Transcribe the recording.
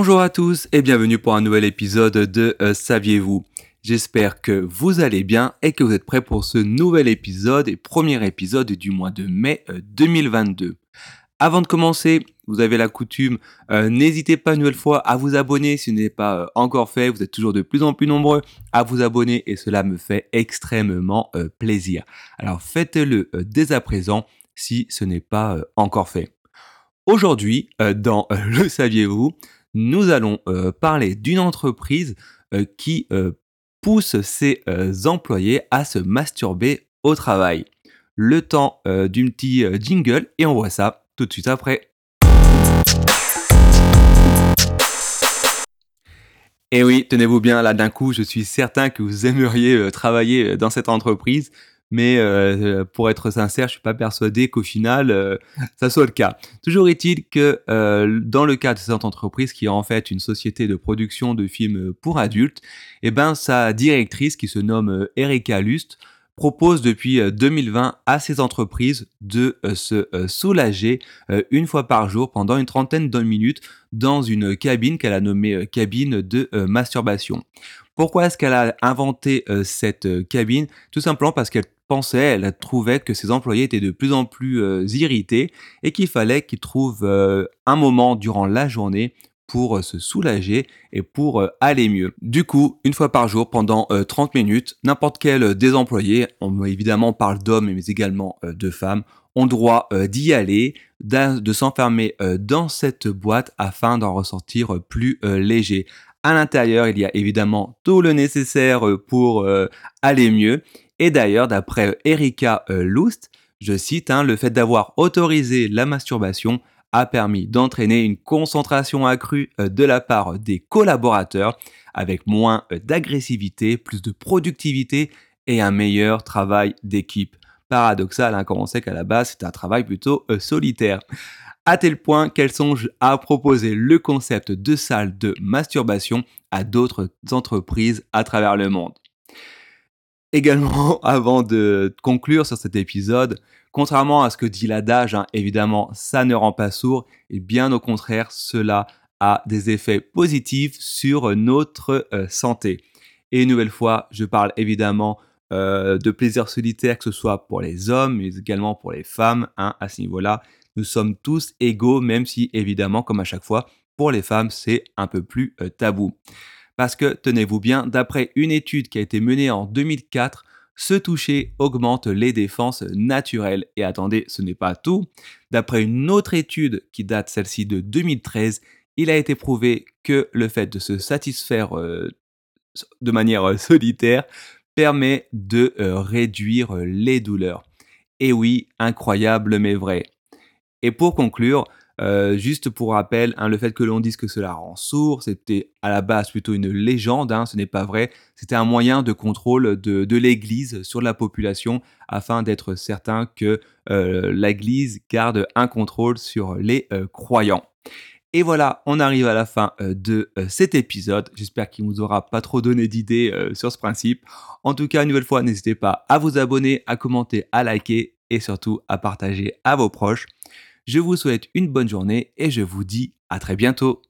Bonjour à tous et bienvenue pour un nouvel épisode de euh, Saviez-vous? J'espère que vous allez bien et que vous êtes prêts pour ce nouvel épisode et premier épisode du mois de mai 2022. Euh, Avant de commencer, vous avez la coutume, euh, n'hésitez pas une nouvelle fois à vous abonner si ce n'est pas encore fait. Vous êtes toujours de plus en plus nombreux à vous abonner et cela me fait extrêmement plaisir. Alors faites-le dès à présent si ce n'est pas encore fait. Aujourd'hui, dans Le saviez-vous, nous allons euh, parler d'une entreprise euh, qui euh, pousse ses employés à se masturber au travail. Le temps d'une petit jingle et on voit ça tout de suite après. Et oui, tenez-vous bien là d'un coup, je suis certain que vous aimeriez travailler dans cette entreprise mais euh, pour être sincère, je suis pas persuadé qu'au final euh, ça soit le cas. Toujours est-il que euh, dans le cas de cette entreprise qui est en fait une société de production de films pour adultes, eh ben sa directrice qui se nomme Erika Lust propose depuis 2020 à ces entreprises de se soulager une fois par jour pendant une trentaine de minutes dans une cabine qu'elle a nommée cabine de masturbation. Pourquoi est-ce qu'elle a inventé cette cabine? Tout simplement parce qu'elle pensait, elle trouvait que ses employés étaient de plus en plus euh, irrités et qu'il fallait qu'ils trouvent euh, un moment durant la journée pour euh, se soulager et pour aller mieux. Du coup, une fois par jour, pendant 30 minutes, n'importe quel des employés, on évidemment parle d'hommes mais également de femmes, ont droit d'y aller, de s'enfermer dans cette boîte afin d'en ressortir plus léger. À l'intérieur, il y a évidemment tout le nécessaire pour aller mieux et d'ailleurs, d'après Erika euh, Lust, je cite, hein, le fait d'avoir autorisé la masturbation a permis d'entraîner une concentration accrue euh, de la part des collaborateurs avec moins euh, d'agressivité, plus de productivité et un meilleur travail d'équipe. Paradoxal, hein, quand on sait qu'à la base c'est un travail plutôt solitaire. À tel point qu'elle songe à proposer le concept de salle de masturbation à d'autres entreprises à travers le monde. Également, avant de conclure sur cet épisode, contrairement à ce que dit l'adage, hein, évidemment, ça ne rend pas sourd, et bien au contraire, cela a des effets positifs sur notre euh, santé. Et une nouvelle fois, je parle évidemment euh, de plaisir solitaire, que ce soit pour les hommes, mais également pour les femmes. Hein, à ce niveau-là, nous sommes tous égaux, même si évidemment, comme à chaque fois, pour les femmes, c'est un peu plus euh, tabou. Parce que, tenez-vous bien, d'après une étude qui a été menée en 2004, se toucher augmente les défenses naturelles. Et attendez, ce n'est pas tout. D'après une autre étude qui date celle-ci de 2013, il a été prouvé que le fait de se satisfaire euh, de manière euh, solitaire permet de euh, réduire les douleurs. Et oui, incroyable mais vrai. Et pour conclure, euh, juste pour rappel, hein, le fait que l'on dise que cela rend sourd, c'était à la base plutôt une légende, hein, ce n'est pas vrai. C'était un moyen de contrôle de, l'Église sur la population afin d'être certain que euh, l'Église garde un contrôle sur les euh, croyants. Et voilà, on arrive à la fin de cet épisode. J'espère qu'il ne vous aura pas trop donné d'idées sur ce principe. En tout cas, une nouvelle fois, n'hésitez pas à vous abonner, à commenter, à liker et surtout à partager à vos proches. Je vous souhaite une bonne journée et je vous dis à très bientôt.